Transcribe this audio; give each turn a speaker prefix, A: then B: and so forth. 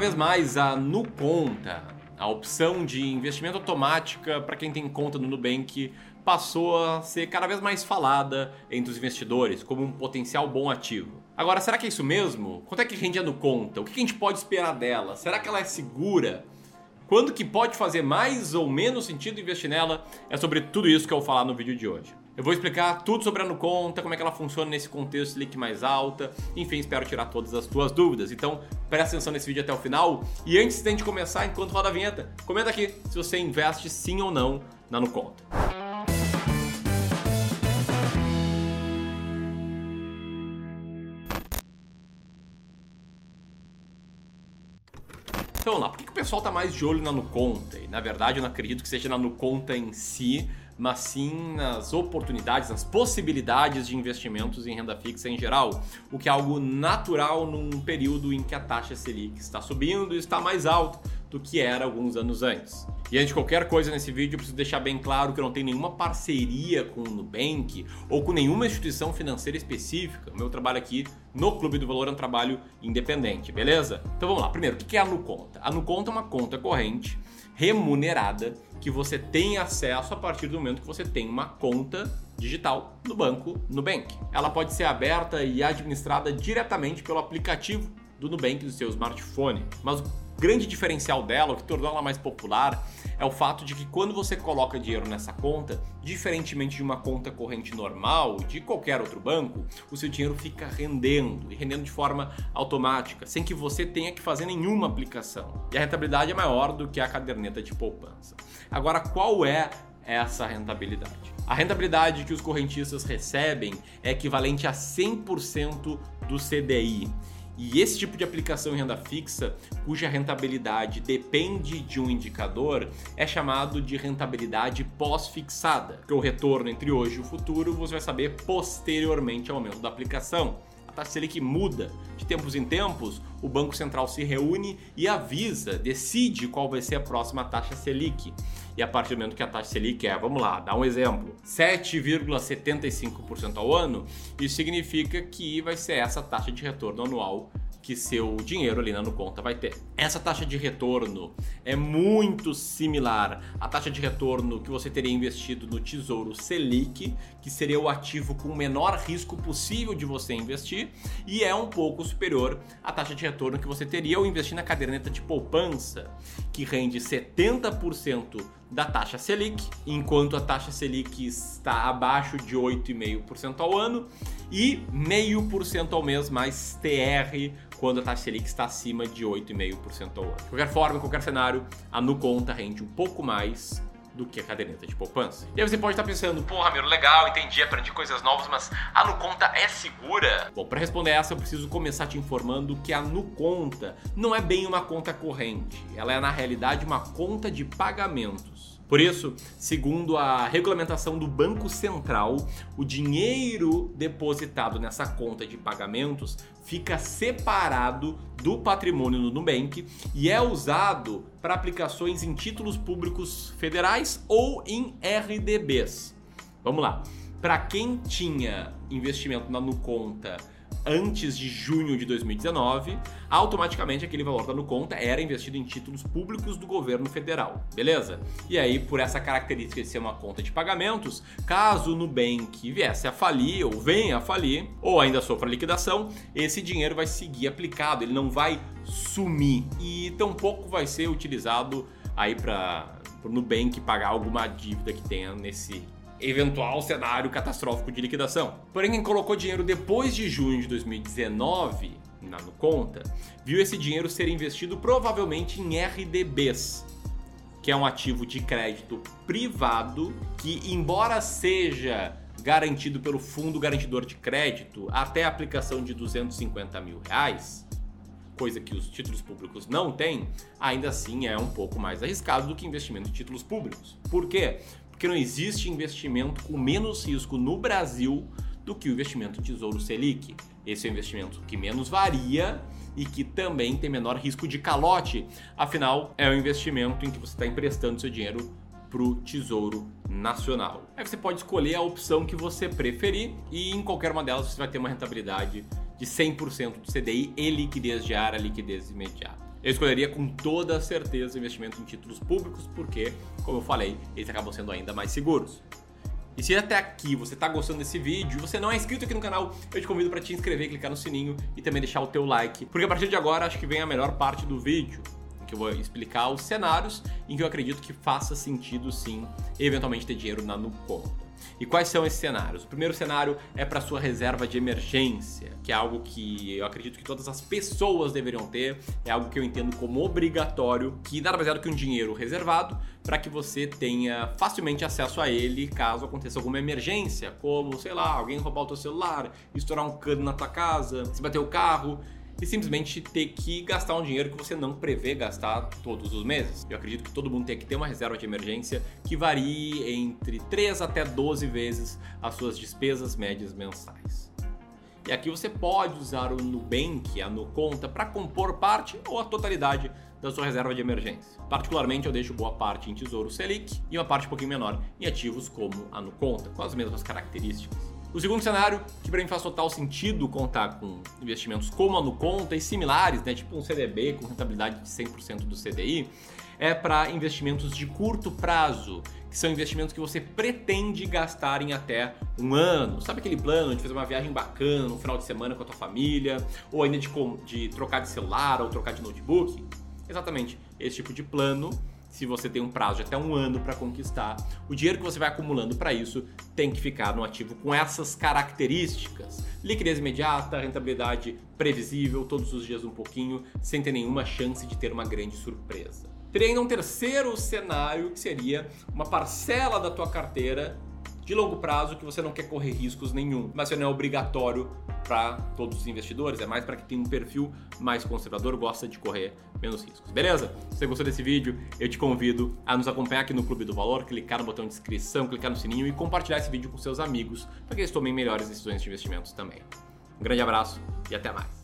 A: vez mais a NuConta, a opção de investimento automática para quem tem conta no Nubank, passou a ser cada vez mais falada entre os investidores como um potencial bom ativo. Agora, será que é isso mesmo? Quanto é que rende a NuConta? O que a gente pode esperar dela? Será que ela é segura? Quando que pode fazer mais ou menos sentido investir nela? É sobre tudo isso que eu vou falar no vídeo de hoje. Eu vou explicar tudo sobre a Nuconta, como é que ela funciona nesse contexto Selic mais alta, enfim, espero tirar todas as tuas dúvidas. Então, presta atenção nesse vídeo até o final. E antes de a gente começar, enquanto roda a vinheta, comenta aqui se você investe sim ou não na Nuconta. Então lá, por que, que o pessoal tá mais de olho na Nuconta? E na verdade eu não acredito que seja na Nuconta em si, mas sim nas oportunidades, nas possibilidades de investimentos em renda fixa em geral, o que é algo natural num período em que a taxa Selic está subindo e está mais alta do que era alguns anos antes. E antes de qualquer coisa nesse vídeo, eu preciso deixar bem claro que eu não tenho nenhuma parceria com o Nubank ou com nenhuma instituição financeira específica. O meu trabalho aqui no Clube do Valor é um trabalho independente, beleza? Então vamos lá. Primeiro, o que é a Nuconta? A Nuconta é uma conta corrente remunerada que você tem acesso a partir do momento que você tem uma conta digital no banco Nubank. Ela pode ser aberta e administrada diretamente pelo aplicativo do Nubank do seu smartphone. Mas grande diferencial dela, o que tornou ela mais popular, é o fato de que quando você coloca dinheiro nessa conta, diferentemente de uma conta corrente normal, de qualquer outro banco, o seu dinheiro fica rendendo e rendendo de forma automática, sem que você tenha que fazer nenhuma aplicação. E a rentabilidade é maior do que a caderneta de poupança. Agora, qual é essa rentabilidade? A rentabilidade que os correntistas recebem é equivalente a 100% do CDI. E esse tipo de aplicação em renda fixa, cuja rentabilidade depende de um indicador, é chamado de rentabilidade pós-fixada, que o retorno entre hoje e o futuro você vai saber posteriormente ao aumento da aplicação. A taxa Selic muda. De tempos em tempos, o Banco Central se reúne e avisa, decide qual vai ser a próxima taxa Selic. E a partir do momento que a taxa Selic é, vamos lá, dá um exemplo, 7,75% ao ano, isso significa que vai ser essa taxa de retorno anual que seu dinheiro ali na conta vai ter. Essa taxa de retorno é muito similar à taxa de retorno que você teria investido no Tesouro Selic, que seria o ativo com o menor risco possível de você investir, e é um pouco superior à taxa de retorno que você teria ao investir na caderneta de poupança, que rende 70% da taxa Selic, enquanto a taxa Selic está abaixo de 8,5% ao ano e 0,5% ao mês mais TR quando a taxa Selic está acima de 8,5% ao ano. De qualquer forma, em qualquer cenário, a Nuconta rende um pouco mais do que a caderneta de poupança. E aí você pode estar pensando, porra, Ramiro, legal, entendi, aprendi coisas novas, mas a Nuconta é segura? Bom, para responder essa, eu preciso começar te informando que a Nuconta não é bem uma conta corrente, ela é na realidade uma conta de pagamentos. Por isso, segundo a regulamentação do Banco Central, o dinheiro depositado nessa conta de pagamentos fica separado do patrimônio do Nubank e é usado para aplicações em títulos públicos federais ou em RDBs. Vamos lá. Para quem tinha investimento na Nuconta antes de junho de 2019, automaticamente aquele valor da Nuconta era investido em títulos públicos do governo federal, beleza? E aí, por essa característica de ser uma conta de pagamentos, caso o Nubank viesse a falir ou venha a falir, ou ainda sofra liquidação, esse dinheiro vai seguir aplicado, ele não vai sumir e tampouco vai ser utilizado aí para o Nubank pagar alguma dívida que tenha nesse eventual cenário catastrófico de liquidação. Porém, quem colocou dinheiro depois de junho de 2019 na conta, viu esse dinheiro ser investido provavelmente em RDBs, que é um ativo de crédito privado que, embora seja garantido pelo fundo garantidor de crédito até a aplicação de 250 mil reais, coisa que os títulos públicos não têm, ainda assim é um pouco mais arriscado do que investimento em títulos públicos. Por quê? Porque não existe investimento com menos risco no Brasil do que o investimento Tesouro Selic. Esse é o investimento que menos varia e que também tem menor risco de calote. Afinal, é um investimento em que você está emprestando seu dinheiro para o Tesouro Nacional. Aí você pode escolher a opção que você preferir e em qualquer uma delas você vai ter uma rentabilidade de 100% do CDI e liquidez diária, liquidez imediata. Eu escolheria com toda certeza investimento em títulos públicos, porque, como eu falei, eles acabam sendo ainda mais seguros. E se até aqui você está gostando desse vídeo e você não é inscrito aqui no canal, eu te convido para te inscrever, clicar no sininho e também deixar o teu like, porque a partir de agora acho que vem a melhor parte do vídeo, em que eu vou explicar os cenários em que eu acredito que faça sentido sim, eventualmente ter dinheiro na Nuconta. E quais são esses cenários? O primeiro cenário é para sua reserva de emergência, que é algo que eu acredito que todas as pessoas deveriam ter, é algo que eu entendo como obrigatório, que nada mais é do que um dinheiro reservado para que você tenha facilmente acesso a ele caso aconteça alguma emergência, como, sei lá, alguém roubar o teu celular, estourar um cano na tua casa, se bater o carro, e simplesmente ter que gastar um dinheiro que você não prevê gastar todos os meses. Eu acredito que todo mundo tem que ter uma reserva de emergência que varie entre 3 até 12 vezes as suas despesas médias mensais. E aqui você pode usar o Nubank, a Nuconta, para compor parte ou a totalidade da sua reserva de emergência. Particularmente, eu deixo boa parte em Tesouro Selic e uma parte um pouquinho menor em ativos como a Nuconta, com as mesmas características. O segundo cenário, que para mim faz total sentido contar com investimentos como a Nuconta e similares, né, tipo um CDB com rentabilidade de 100% do CDI, é para investimentos de curto prazo, que são investimentos que você pretende gastar em até um ano. Sabe aquele plano de fazer uma viagem bacana no final de semana com a tua família, ou ainda de, de trocar de celular ou trocar de notebook? Exatamente, esse tipo de plano se você tem um prazo de até um ano para conquistar, o dinheiro que você vai acumulando para isso tem que ficar no ativo com essas características: liquidez imediata, rentabilidade previsível, todos os dias um pouquinho, sem ter nenhuma chance de ter uma grande surpresa. Teria ainda um terceiro cenário que seria uma parcela da tua carteira de longo prazo que você não quer correr riscos nenhum, mas não é obrigatório para todos os investidores, é mais para quem tem um perfil mais conservador, gosta de correr menos riscos. Beleza? Se você gostou desse vídeo, eu te convido a nos acompanhar aqui no Clube do Valor, clicar no botão de inscrição, clicar no sininho e compartilhar esse vídeo com seus amigos para que eles tomem melhores decisões de investimentos também. Um grande abraço e até mais.